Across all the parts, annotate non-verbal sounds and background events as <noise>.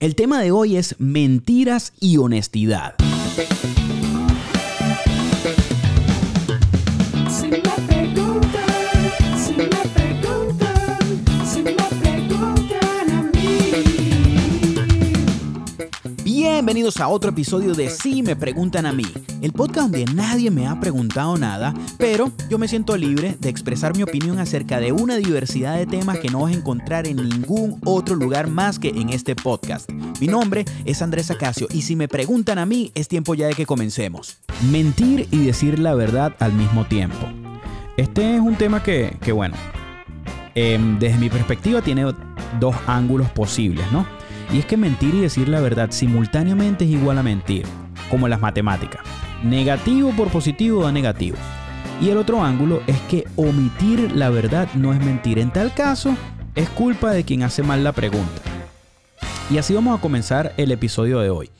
El tema de hoy es mentiras y honestidad. Bienvenidos a otro episodio de Si me preguntan a mí, el podcast donde nadie me ha preguntado nada, pero yo me siento libre de expresar mi opinión acerca de una diversidad de temas que no vas a encontrar en ningún otro lugar más que en este podcast. Mi nombre es Andrés Acacio y si me preguntan a mí, es tiempo ya de que comencemos. Mentir y decir la verdad al mismo tiempo. Este es un tema que, que bueno, em, desde mi perspectiva tiene dos ángulos posibles, ¿no? Y es que mentir y decir la verdad simultáneamente es igual a mentir, como en las matemáticas. Negativo por positivo da negativo. Y el otro ángulo es que omitir la verdad no es mentir. En tal caso, es culpa de quien hace mal la pregunta. Y así vamos a comenzar el episodio de hoy.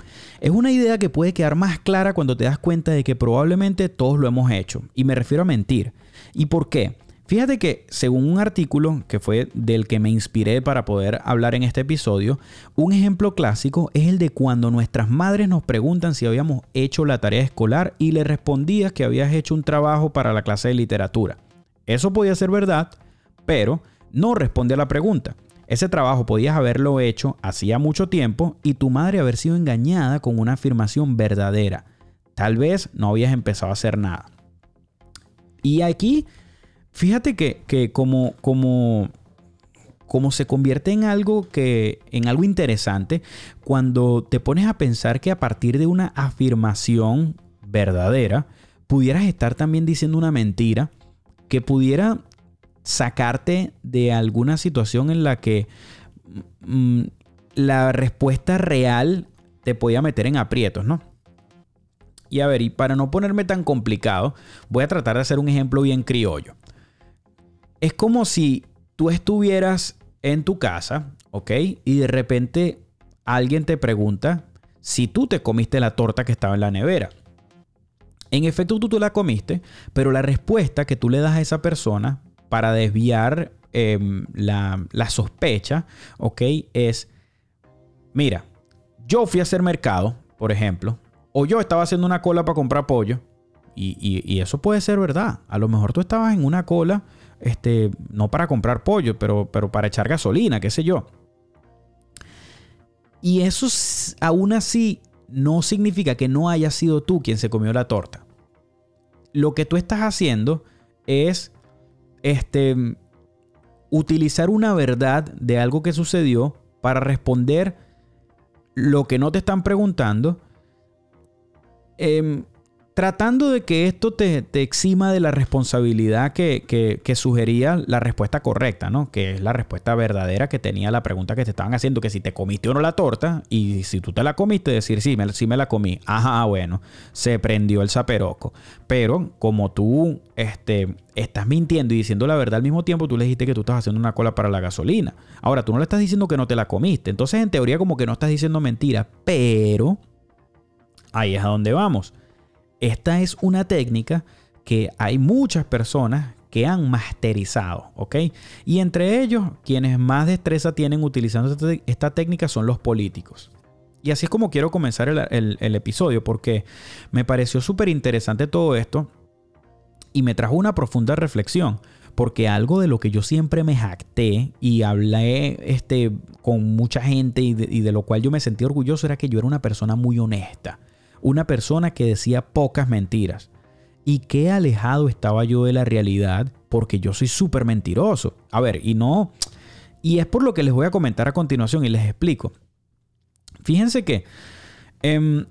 Es una idea que puede quedar más clara cuando te das cuenta de que probablemente todos lo hemos hecho. Y me refiero a mentir. ¿Y por qué? Fíjate que según un artículo que fue del que me inspiré para poder hablar en este episodio, un ejemplo clásico es el de cuando nuestras madres nos preguntan si habíamos hecho la tarea escolar y le respondías que habías hecho un trabajo para la clase de literatura. Eso podía ser verdad, pero no responde a la pregunta. Ese trabajo podías haberlo hecho hacía mucho tiempo y tu madre haber sido engañada con una afirmación verdadera. Tal vez no habías empezado a hacer nada. Y aquí, fíjate que, que como, como, como se convierte en algo que. en algo interesante cuando te pones a pensar que a partir de una afirmación verdadera, pudieras estar también diciendo una mentira que pudiera sacarte de alguna situación en la que mm, la respuesta real te podía meter en aprietos, ¿no? Y a ver, y para no ponerme tan complicado, voy a tratar de hacer un ejemplo bien criollo. Es como si tú estuvieras en tu casa, ¿ok? Y de repente alguien te pregunta si tú te comiste la torta que estaba en la nevera. En efecto, tú te la comiste, pero la respuesta que tú le das a esa persona para desviar em, la, la sospecha, ¿ok? Es, mira, yo fui a hacer mercado, por ejemplo, o yo estaba haciendo una cola para comprar pollo, y- y eso puede ser verdad. A lo mejor tú estabas en una cola, este, no para comprar pollo, pero, pero para echar gasolina, qué sé yo. Y eso aún así no significa que no haya sido tú quien se comió la torta. Lo que tú estás haciendo es este, utilizar una verdad de algo que sucedió para responder lo que no te están preguntando, em, tratando de que esto te, exima de la responsabilidad que sugería la respuesta correcta, ¿no? Que es la respuesta verdadera que tenía la pregunta que te estaban haciendo, que si te comiste o no la torta, y si tú te la comiste, decir, sí, me, sí me la comí. Ajá, bueno, se prendió el zaperoco. Pero como tú este, estás mintiendo y diciendo la verdad al mismo tiempo, tú le dijiste que tú estás haciendo una cola para la gasolina. Ahora, tú no le estás diciendo que no te la comiste. Entonces, en teoría, como que no estás diciendo mentira. Pero ahí es a donde vamos. Esta es una técnica que hay muchas personas que han masterizado, ¿ok? Y entre ellos, quienes más destreza tienen utilizando esta, técnica son los políticos. Y así es como quiero comenzar el, episodio, porque me pareció súper interesante todo esto y me trajo una profunda reflexión. Porque algo de lo que yo siempre me jacté y hablé este, con mucha gente y de lo cual yo me sentí orgulloso era que yo era una persona muy honesta. Una persona que decía pocas mentiras. Y qué alejado estaba yo de la realidad porque yo soy súper mentiroso. A ver, y no... Y es por lo que les voy a comentar a continuación y les explico. Fíjense que em,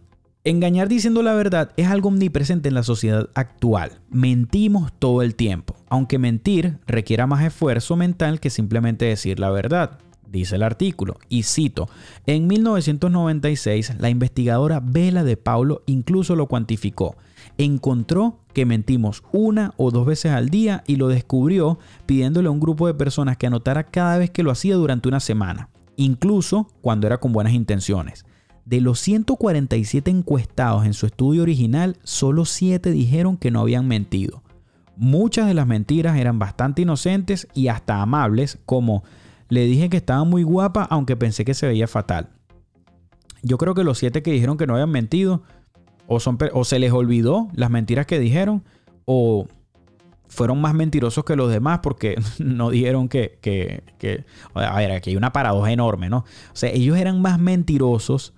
engañar diciendo la verdad es algo omnipresente en la sociedad actual. Mentimos todo el tiempo, aunque mentir requiera más esfuerzo mental que simplemente decir la verdad. Dice el artículo, y cito, en 1996 la investigadora Vela de Paulo incluso lo cuantificó. Encontró que mentimos una o dos veces al día y lo descubrió pidiéndole a un grupo de personas que anotara cada vez que lo hacía durante una semana, incluso cuando era con buenas intenciones. De los 147 encuestados en su estudio original, solo 7 dijeron que no habían mentido. Muchas de las mentiras eran bastante inocentes y hasta amables, como le dije que estaba muy guapa aunque pensé que se veía fatal. yo creo que los siete que dijeron que no habían mentido, o, son, o se les olvidó las mentiras que dijeron, o fueron más mentirosos que los demás porque <laughs> no dijeron que, que, que- A ver, aquí hay una paradoja enorme, ¿no? O sea, ellos eran más mentirosos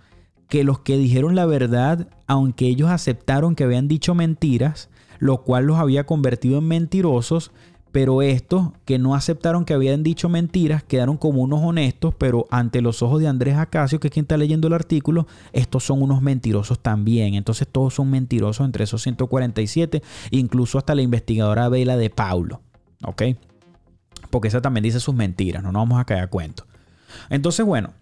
que los que dijeron la verdad, aunque ellos aceptaron que habían dicho mentiras, lo cual los había convertido en mentirosos, pero estos que no aceptaron que habían dicho mentiras quedaron como unos honestos, pero ante los ojos de Andrés Acacio, que es quien está leyendo el artículo, estos son unos mentirosos también. Entonces todos son mentirosos entre esos 147, incluso hasta la investigadora Vela de Paulo, ¿ok? Porque esa también dice sus mentiras, no nos vamos a caer a cuento. Entonces, bueno,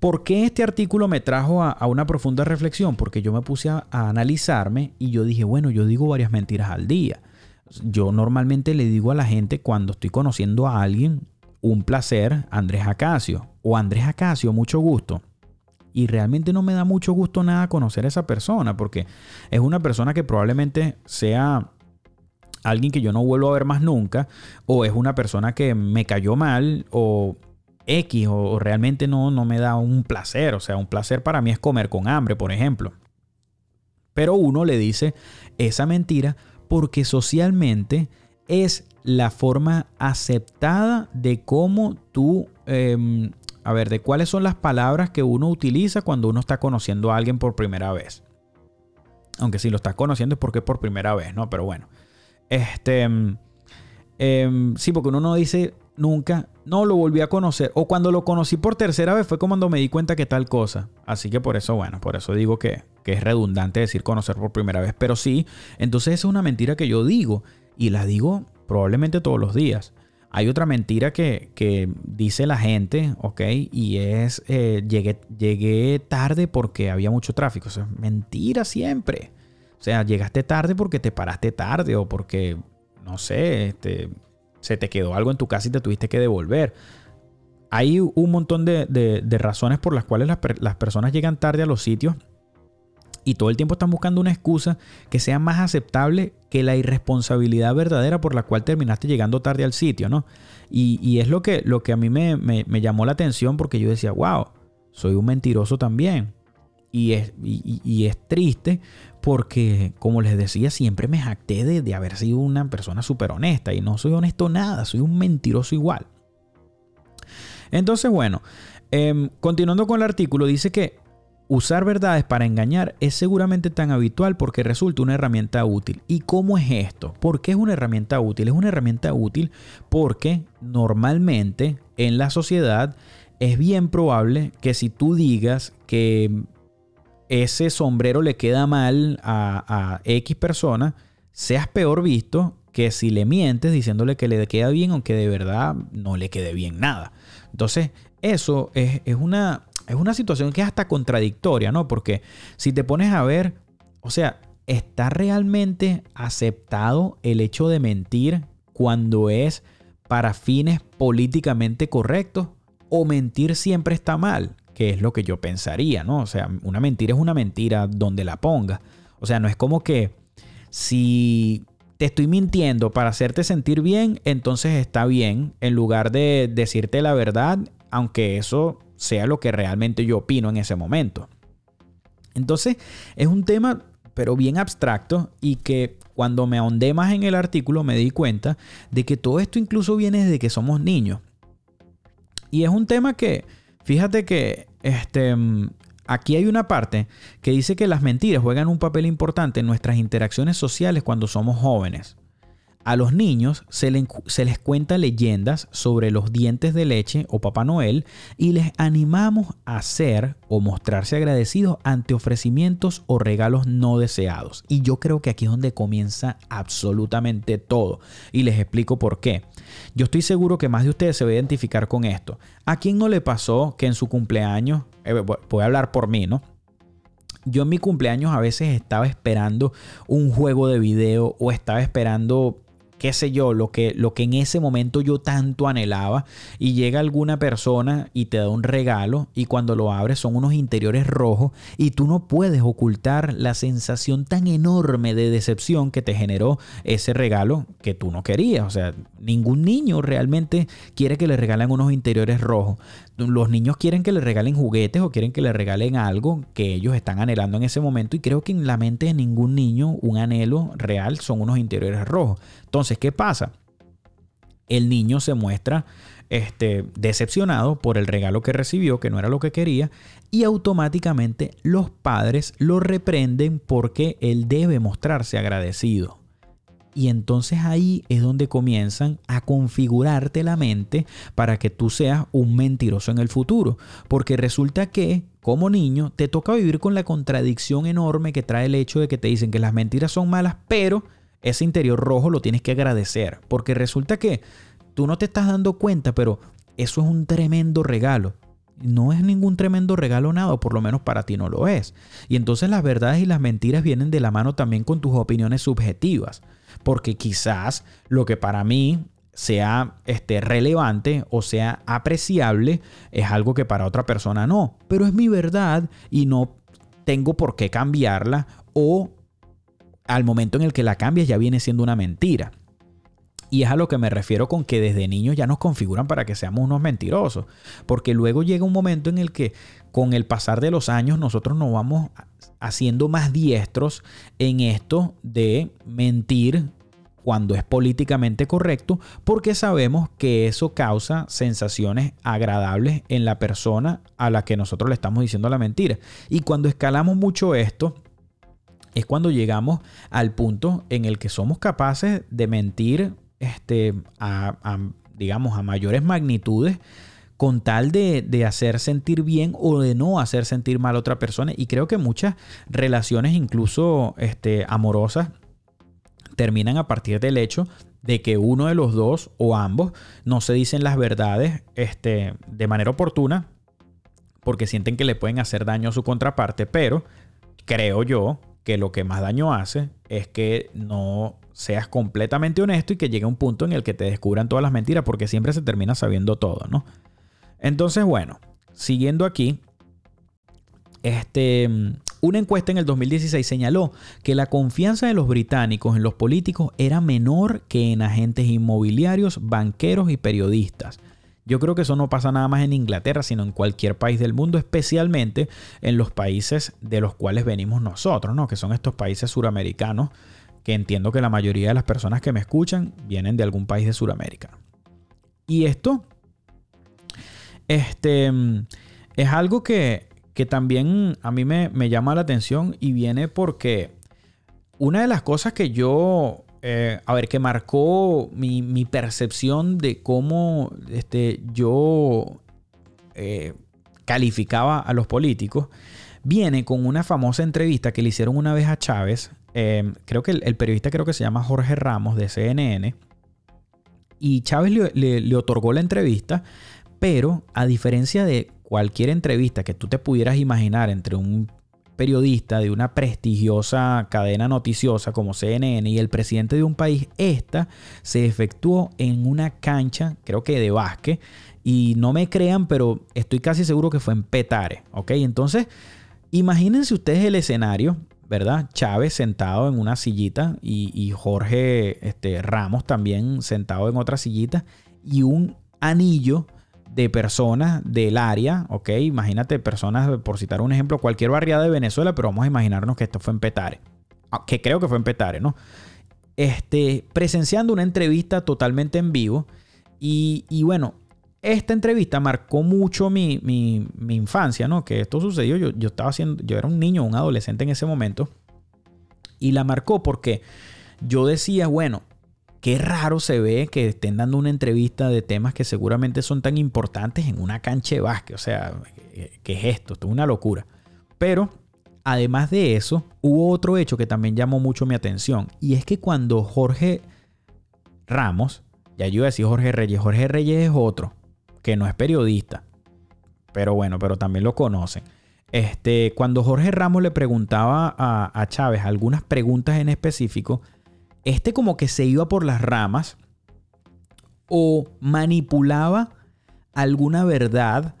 ¿Por qué este artículo me trajo a, una profunda reflexión? Porque yo me puse a, a analizarme y yo dije, bueno, yo digo varias mentiras al día. Yo normalmente le digo a la gente cuando estoy conociendo a alguien, un placer, Andrés Acacio. O Andrés Acacio, mucho gusto. Y realmente no me da mucho gusto nada conocer a esa persona porque es una persona que probablemente sea alguien que yo no vuelvo a ver más nunca, o es una persona que me cayó mal, o X, o, realmente no, no me da un placer. O sea, un placer para mí es comer con hambre, por ejemplo. Pero uno le dice esa mentira porque socialmente es la forma aceptada de cómo tú, eh, a ver, de cuáles son las palabras que uno utiliza cuando uno está conociendo a alguien por primera vez. Aunque si lo estás conociendo es porque es por primera vez, ¿no? Pero bueno. Este. mm, em, sí, porque uno no dice nunca, no lo volví a conocer. O cuando lo conocí por tercera vez fue cuando me di cuenta que tal cosa. Así que por eso, bueno, por eso digo que, que es redundante decir conocer por primera vez. Pero sí, entonces esa es una mentira que yo digo. Y la digo probablemente todos los días. Hay otra mentira que, que dice la gente, ¿ok? Y es, eh, llegué, llegué tarde porque había mucho tráfico. O sea, mentira siempre. O sea, llegaste tarde porque te paraste tarde o porque, no sé, este, se te quedó algo en tu casa y te tuviste que devolver. Hay un montón de, razones por las cuales las, per- las personas llegan tarde a los sitios y todo el tiempo están buscando una excusa que sea más aceptable que la irresponsabilidad verdadera por la cual terminaste llegando tarde al sitio, ¿no? Y, es lo que, lo que a mí me, llamó la atención porque yo decía, wow, soy un mentiroso también. Y es triste porque, como les decía, siempre me jacté de, de haber sido una persona súper honesta y no soy honesto nada, soy un mentiroso igual. Entonces, bueno, em, continuando con el artículo, dice que usar verdades para engañar es seguramente tan habitual porque resulta una herramienta útil. ¿Y cómo es esto? ¿Por qué es una herramienta útil? Es una herramienta útil porque normalmente en la sociedad es bien probable que si tú digas que ese sombrero le queda mal a, X persona, seas peor visto que si le mientes diciéndole que le queda bien aunque de verdad no le quede bien nada. Entonces, eso es, es una, es una situación que es hasta contradictoria, ¿no? Porque si te pones a ver, o sea, ¿está realmente aceptado el hecho de mentir cuando es para fines políticamente correctos? ¿O mentir siempre está mal? Que es lo que yo pensaría, ¿no? O sea, una mentira es una mentira donde la ponga. O sea, no es como que si te estoy mintiendo para hacerte sentir bien, entonces está bien, en lugar de decirte la verdad, aunque eso sea lo que realmente yo opino en ese momento. Entonces, es un tema, pero bien abstracto, y que cuando me ahondé más en el artículo me di cuenta de que todo esto incluso viene desde que somos niños. Y es un tema que, fíjate que este, aquí hay una parte que dice que las mentiras juegan un papel importante en nuestras interacciones sociales cuando somos jóvenes. A los niños se, le- se les cuenta leyendas sobre los dientes de leche o Papá Noel y les animamos a ser o mostrarse agradecidos ante ofrecimientos o regalos no deseados. Y yo creo que aquí es donde comienza absolutamente todo. Y les explico por qué. Yo estoy seguro que más de ustedes se va a identificar con esto. ¿A quién no le pasó que en su cumpleaños, eh, voy a hablar por mí, ¿no? Yo en mi cumpleaños a veces estaba esperando un juego de video o estaba esperando qué sé yo, lo que, lo que en ese momento yo tanto anhelaba y llega alguna persona y te da un regalo y cuando lo abres son unos interiores rojos y tú no puedes ocultar la sensación tan enorme de decepción que te generó ese regalo que tú no querías. O sea, ningún niño realmente quiere que le regalen unos interiores rojos. Los niños quieren que le regalen juguetes o quieren que le regalen algo que ellos están anhelando en ese momento y creo que en la mente de ningún niño un anhelo real son unos interiores rojos. Entonces, ¿qué pasa? El niño se muestra este, decepcionado por el regalo que recibió, que no era lo que quería, y automáticamente los padres lo reprenden porque él debe mostrarse agradecido. Y entonces ahí es donde comienzan a configurarte la mente para que tú seas un mentiroso en el futuro. Porque resulta que como niño te toca vivir con la contradicción enorme que trae el hecho de que te dicen que las mentiras son malas, pero ese interior rojo lo tienes que agradecer. Porque resulta que tú no te estás dando cuenta, pero eso es un tremendo regalo. No es ningún tremendo regalo nada, o por lo menos para ti no lo es. Y entonces las verdades y las mentiras vienen de la mano también con tus opiniones subjetivas. Porque quizás lo que para mí sea este, relevante o sea apreciable es algo que para otra persona no. Pero es mi verdad y no tengo por qué cambiarla o al momento en el que la cambias ya viene siendo una mentira. Y es a lo que me refiero con que desde niños ya nos configuran para que seamos unos mentirosos. Porque luego llega un momento en el que con el pasar de los años nosotros nos vamos haciendo más diestros en esto de mentir cuando es políticamente correcto, porque sabemos que eso causa sensaciones agradables en la persona a la que nosotros le estamos diciendo la mentira. Y cuando escalamos mucho esto, es cuando llegamos al punto en el que somos capaces de mentir este, a, digamos, a mayores magnitudes con tal de, de, hacer sentir bien o de no hacer sentir mal a otra persona. Y creo que muchas relaciones, incluso este, amorosas, terminan a partir del hecho de que uno de los dos o ambos no se dicen las verdades este, de manera oportuna porque sienten que le pueden hacer daño a su contraparte, pero creo yo que lo que más daño hace es que no seas completamente honesto y que llegue un punto en el que te descubran todas las mentiras porque siempre se termina sabiendo todo, ¿no? Entonces, bueno, siguiendo aquí, este, una encuesta en el 2016 señaló que la confianza de los británicos en los políticos era menor que en agentes inmobiliarios, banqueros y periodistas. Yo creo que eso no pasa nada más en Inglaterra, sino en cualquier país del mundo, especialmente en los países de los cuales venimos nosotros, ¿no? Que son estos países suramericanos, que entiendo que la mayoría de las personas que me escuchan vienen de algún país de Sudamérica. Y esto este, es algo que, que también a mí me, me, llama la atención y viene porque una de las cosas que yo, eh, a ver, que marcó mi, percepción de cómo este, yo eh, calificaba a los políticos, viene con una famosa entrevista que le hicieron una vez a Chávez. Eh, creo que el, periodista creo que se llama Jorge Ramos de CNN. Y Chávez le, le otorgó la entrevista pero a diferencia de cualquier entrevista que tú te pudieras imaginar entre un periodista de una prestigiosa cadena noticiosa como CNN y el presidente de un país, esta se efectuó en una cancha, creo que de básquet, y no me crean, pero estoy casi seguro que fue en Petare, ¿ok? Entonces, imagínense ustedes el escenario, ¿verdad? Chávez sentado en una sillita y, y Jorge este, Ramos también sentado en otra sillita y un anillo de personas del área, ¿ok? Imagínate personas, por citar un ejemplo, cualquier barriada de Venezuela, pero vamos a imaginarnos que esto fue en Petare, ah, que creo que fue en Petare, ¿no? Este, presenciando una entrevista totalmente en vivo y, y bueno, esta entrevista marcó mucho mi, mi, mi, infancia, ¿no? Que esto sucedió, yo, yo estaba haciendo, yo era un niño, un adolescente en ese momento y la marcó porque yo decía, bueno, Qué raro se ve que estén dando una entrevista de temas que seguramente son tan importantes en una cancha de básquet. O sea, ¿qué es esto? Esto es una locura. Pero, además de eso, hubo otro hecho que también llamó mucho mi atención. Y es que cuando Jorge Ramos, ya yo iba a decir Jorge Reyes, Jorge Reyes es otro, que no es periodista. Pero bueno, pero también lo conocen. Este, cuando Jorge Ramos le preguntaba a, a Chávez algunas preguntas en específico, este como que se iba por las ramas o manipulaba alguna verdad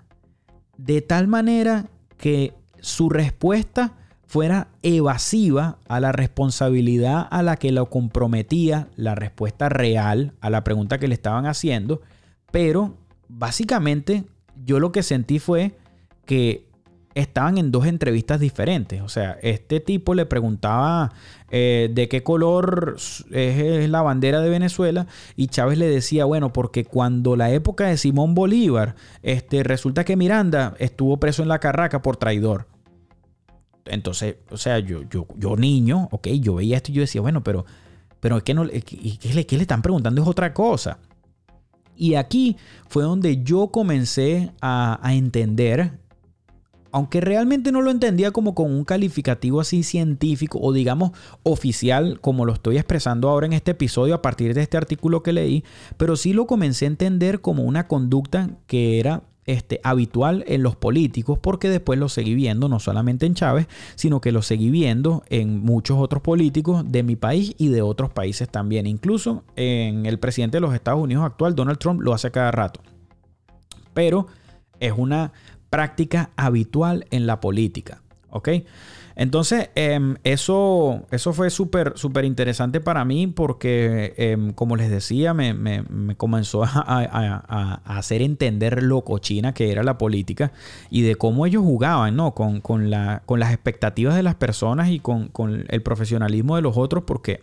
de tal manera que su respuesta fuera evasiva a la responsabilidad a la que lo comprometía la respuesta real a la pregunta que le estaban haciendo, pero básicamente yo lo que sentí fue que estaban en dos entrevistas diferentes. O sea, este tipo le preguntaba eh, de qué color es, la bandera de Venezuela y Chávez le decía, bueno, porque cuando la época de Simón Bolívar, este, resulta que Miranda estuvo preso en la carraca por traidor. Entonces, o sea, yo, yo, yo niño, ok, yo veía esto y yo decía, bueno, pero, pero es que no, ¿qué, le, qué le están preguntando? Es otra cosa. Y aquí fue donde yo comencé a entender aunque realmente no lo entendía como con un calificativo así científico o digamos oficial como lo estoy expresando ahora en este episodio a partir de este artículo que leí, pero sí lo comencé a entender como una conducta que era este, habitual en los políticos porque después lo seguí viendo no solamente en Chávez, sino que lo seguí viendo en muchos otros políticos de mi país y de otros países también. Incluso en el presidente de los Estados Unidos actual, Donald Trump, lo hace cada rato. Pero es una práctica habitual en la política. ¿Ok? Entonces, eh, eso, eso fue súper, interesante para mí porque, eh, como les decía, me, me, me comenzó a, hacer entender lo cochina que era la política y de cómo ellos jugaban, ¿no? Con, con, la, con las expectativas de las personas y con, con el profesionalismo de los otros porque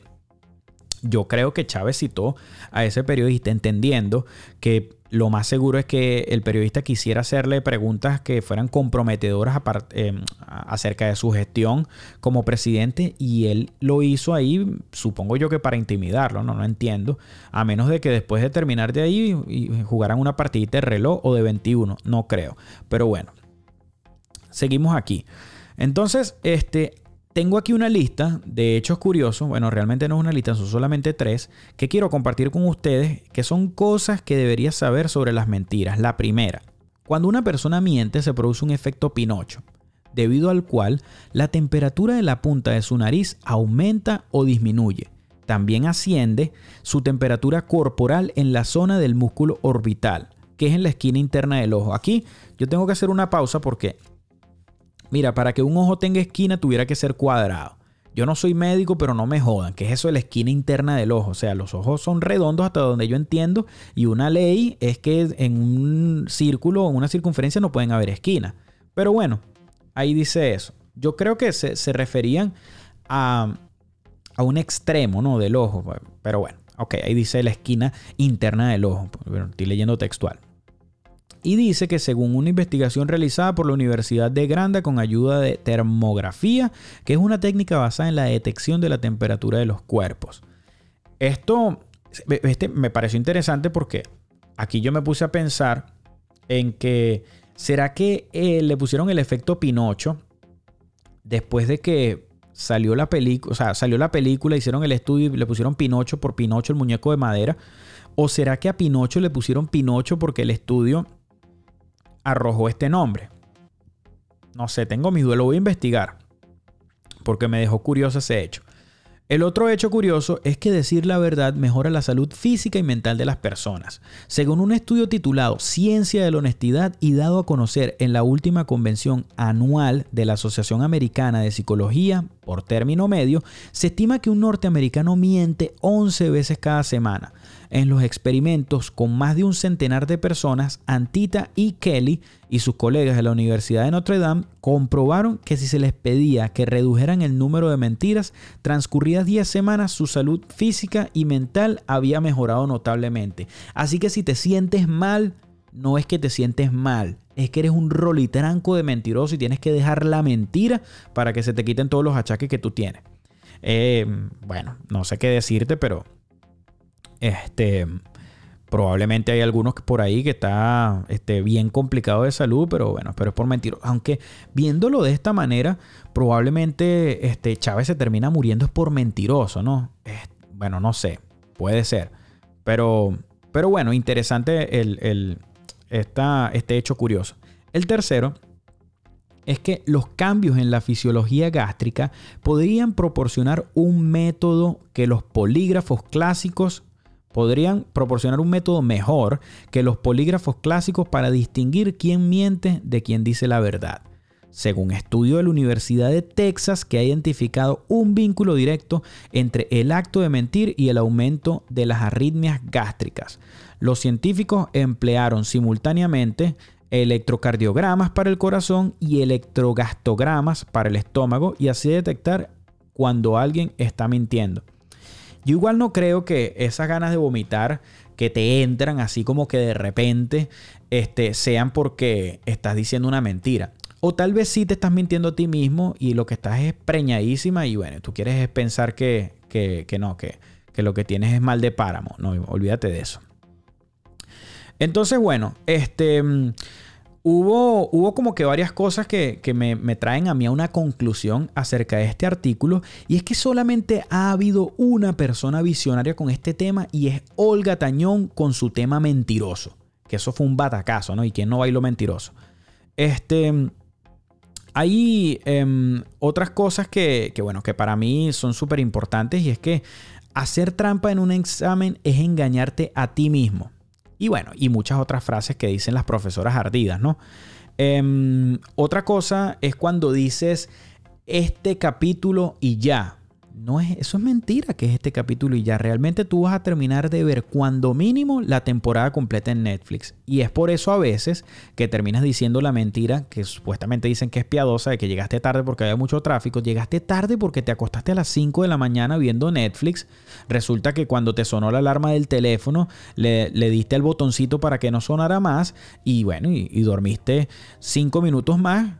yo creo que Chávez citó a ese periodista entendiendo que lo más seguro es que el periodista quisiera hacerle preguntas que fueran comprometedoras eh, acerca de su gestión como presidente y él lo hizo ahí, supongo yo que para intimidarlo, no, no entiendo, a menos de que después de terminar de ahí jugaran una partidita de reloj o de 21, no creo, pero bueno, seguimos aquí. Entonces, este, tengo aquí una lista de hechos curiosos, bueno, realmente no es una lista, son solamente tres, que quiero compartir con ustedes, que son cosas que deberías saber sobre las mentiras. La primera, cuando una persona miente se produce un efecto Pinocho, debido al cual la temperatura de la punta de su nariz aumenta o disminuye. También asciende su temperatura corporal en la zona del músculo orbital, que es en la esquina interna del ojo. Aquí yo tengo que hacer una pausa porque Mira, para que un ojo tenga esquina tuviera que ser cuadrado. Yo no soy médico, pero no me jodan, que es eso de la esquina interna del ojo. O sea, los ojos son redondos hasta donde yo entiendo y una ley es que en un círculo o una circunferencia no pueden haber esquinas. Pero bueno, ahí dice eso. Yo creo que se, se referían a, a, un extremo ¿no? del ojo. Pero bueno, ok, ahí dice la esquina interna del ojo. Bueno, estoy leyendo textual y dice que según una investigación realizada por la Universidad de Granda con ayuda de termografía, que es una técnica basada en la detección de la temperatura de los cuerpos. Esto este, me pareció interesante porque aquí yo me puse a pensar en que será que eh, le pusieron el efecto Pinocho después de que salió la película, o sea, salió la película, hicieron el estudio y le pusieron Pinocho por Pinocho el muñeco de madera. ¿O será que a Pinocho le pusieron Pinocho porque el estudio arrojó este nombre. No sé, tengo mi duelo, voy a investigar. Porque me dejó curioso ese hecho. El otro hecho curioso es que decir la verdad mejora la salud física y mental de las personas. Según un estudio titulado Ciencia de la Honestidad y dado a conocer en la última convención anual de la Asociación Americana de Psicología, por término medio, se estima que un norteamericano miente 11 veces cada semana. En los experimentos con más de un centenar de personas, Antita y Kelly y sus colegas de la Universidad de Notre Dame comprobaron que si se les pedía que redujeran el número de mentiras, transcurridas 10 semanas su salud física y mental había mejorado notablemente. Así que si te sientes mal, no es que te sientes mal, es que eres un rolitranco de mentiroso y tienes que dejar la mentira para que se te quiten todos los achaques que tú tienes. Eh, bueno, no sé qué decirte, pero este, probablemente hay algunos por ahí que está este, bien complicado de salud, pero bueno, pero es por mentir. Aunque viéndolo de esta manera, probablemente este, Chávez se termina muriendo es por mentiroso, ¿no? bueno, no sé, puede ser. Pero, pero bueno, interesante el, el, este hecho curioso. El tercero es que los cambios en la fisiología gástrica podrían proporcionar un método que los polígrafos clásicos podrían proporcionar un método mejor que los polígrafos clásicos para distinguir quién miente de quién dice la verdad. Según estudio de la Universidad de Texas que ha identificado un vínculo directo entre el acto de mentir y el aumento de las arritmias gástricas. Los científicos emplearon simultáneamente electrocardiogramas para el corazón y electrogastogramas para el estómago y así detectar cuando alguien está mintiendo. Yo igual no creo que esas ganas de vomitar que te entran así como que de repente este, sean porque estás diciendo una mentira. O tal vez sí te estás mintiendo a ti mismo y lo que estás es preñadísima y bueno, tú quieres pensar que, que, que no, que, que lo que tienes es mal de páramo. No, olvídate de eso. Entonces, bueno, este... Hubo, hubo como que varias cosas que, que me, me traen a mí a una conclusión acerca de este artículo y es que solamente ha habido una persona visionaria con este tema y es Olga Tañón con su tema mentiroso, que eso fue un batacazo, ¿no? Y quién no bailó mentiroso. Este, hay em, otras cosas que, que, bueno, que para mí son súper importantes y es que hacer trampa en un examen es engañarte a ti mismo. Y bueno, y muchas otras frases que dicen las profesoras ardidas, ¿no? Em, otra cosa es cuando dices este capítulo y ya. No es, eso es mentira que es este capítulo y ya. Realmente tú vas a terminar de ver cuando mínimo la temporada completa en Netflix. Y es por eso a veces que terminas diciendo la mentira que supuestamente dicen que es piadosa de que llegaste tarde porque había mucho tráfico. Llegaste tarde porque te acostaste a las 5 de la mañana viendo Netflix. Resulta que cuando te sonó la alarma del teléfono le, le diste el botoncito para que no sonara más. Y bueno, y, dormiste 5 minutos más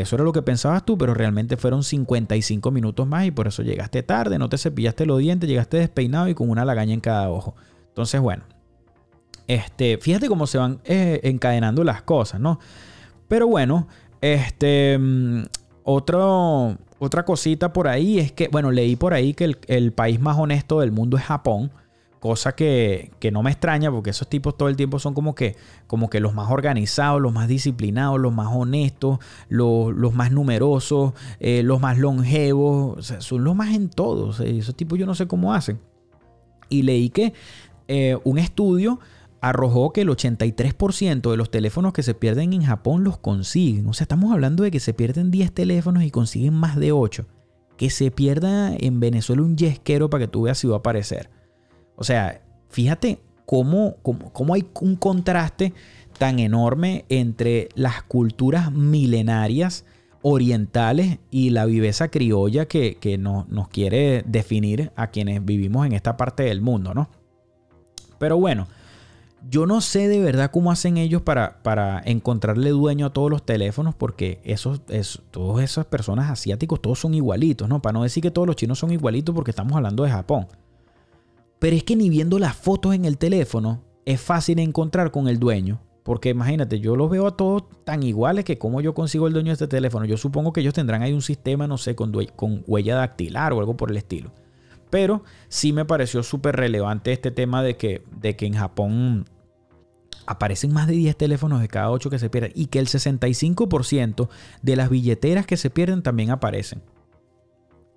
eso era lo que pensabas tú, pero realmente fueron 55 minutos más y por eso llegaste tarde, no te cepillaste los dientes, llegaste despeinado y con una lagaña en cada ojo. Entonces, bueno, este, fíjate cómo se van eh, encadenando las cosas, ¿no? Pero bueno, este, mm, otro, otra cosita por ahí es que, bueno, leí por ahí que el, el país más honesto del mundo es Japón. Cosa que, que, no me extraña porque esos tipos todo el tiempo son como que, como que los más organizados, los más disciplinados, los más honestos, los, los más numerosos, eh, los más longevos. O sea, son los más en todos. esos tipos yo no sé cómo hacen. Y leí que eh, un estudio arrojó que el 83% de los teléfonos que se pierden en Japón los consiguen. O sea, estamos hablando de que se pierden 10 teléfonos y consiguen más de 8. Que se pierda en Venezuela un yesquero para que tú veas si va a aparecer. O sea, fíjate cómo, cómo, cómo, hay un contraste tan enorme entre las culturas milenarias orientales y la viveza criolla que, que no, nos quiere definir a quienes vivimos en esta parte del mundo, ¿no? Pero bueno, yo no sé de verdad cómo hacen ellos para, para encontrarle dueño a todos los teléfonos, porque esos, esos, todas esas personas asiáticos, todos son igualitos, ¿no? Para no decir que todos los chinos son igualitos porque estamos hablando de Japón. Pero es que ni viendo las fotos en el teléfono es fácil encontrar con el dueño. Porque imagínate, yo los veo a todos tan iguales que como yo consigo el dueño de este teléfono. Yo supongo que ellos tendrán ahí un sistema, no sé, con, huella dactilar o algo por el estilo. Pero sí me pareció súper relevante este tema de que, de que en Japón aparecen más de 10 teléfonos de cada 8 que se pierden y que el 65% de las billeteras que se pierden también aparecen.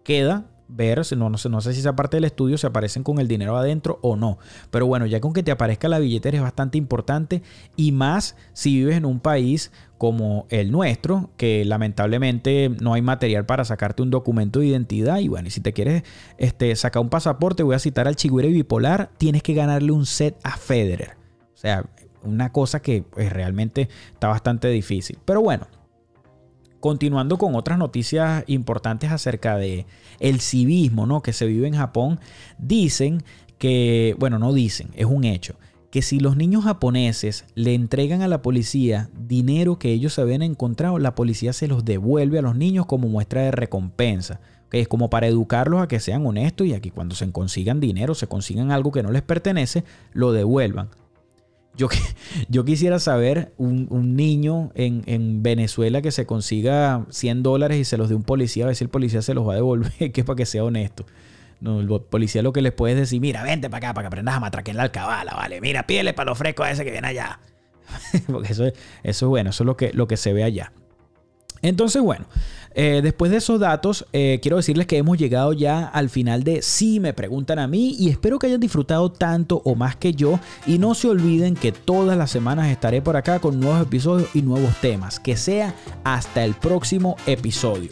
Queda ver, no, no, sé, no sé si esa parte del estudio se aparecen con el dinero adentro o no. Pero bueno, ya con que te aparezca la billetera es bastante importante y más si vives en un país como el nuestro, que lamentablemente no hay material para sacarte un documento de identidad. Y bueno, y si te quieres este, sacar un pasaporte, voy a citar al Chigüire bipolar, tienes que ganarle un set a Federer. O sea, una cosa que pues, realmente está bastante difícil. Pero bueno, continuando con otras noticias importantes acerca de el civismo, ¿no? que se vive en Japón, dicen que, bueno, no dicen, es un hecho, que si los niños japoneses le entregan a la policía dinero que ellos se habían encontrado, la policía se los devuelve a los niños como muestra de recompensa. que Es como para educarlos a que sean honestos y a que cuando se consigan dinero, se consigan algo que no les pertenece, lo devuelvan. Yo, <laughs> yo quisiera saber un, un niño en, en, Venezuela que se consiga 100 dólares y se los dé un policía, a ver si el policía se los va a devolver, <laughs> que es para que sea honesto. No, el policía lo que les puede decir, mira, vente para acá para que aprendas a matraquear la alcabala, ¿vale? Mira, pídele para lo fresco a ese que viene allá. <laughs> Porque eso, eso es bueno, eso es lo que, lo que se ve allá. Entonces, bueno, eh, después de esos datos, eh, quiero decirles que hemos llegado ya al final de Si me preguntan a mí y espero que hayan disfrutado tanto o más que yo y no se olviden que todas las semanas estaré por acá con nuevos episodios y nuevos temas. Que sea hasta el próximo episodio.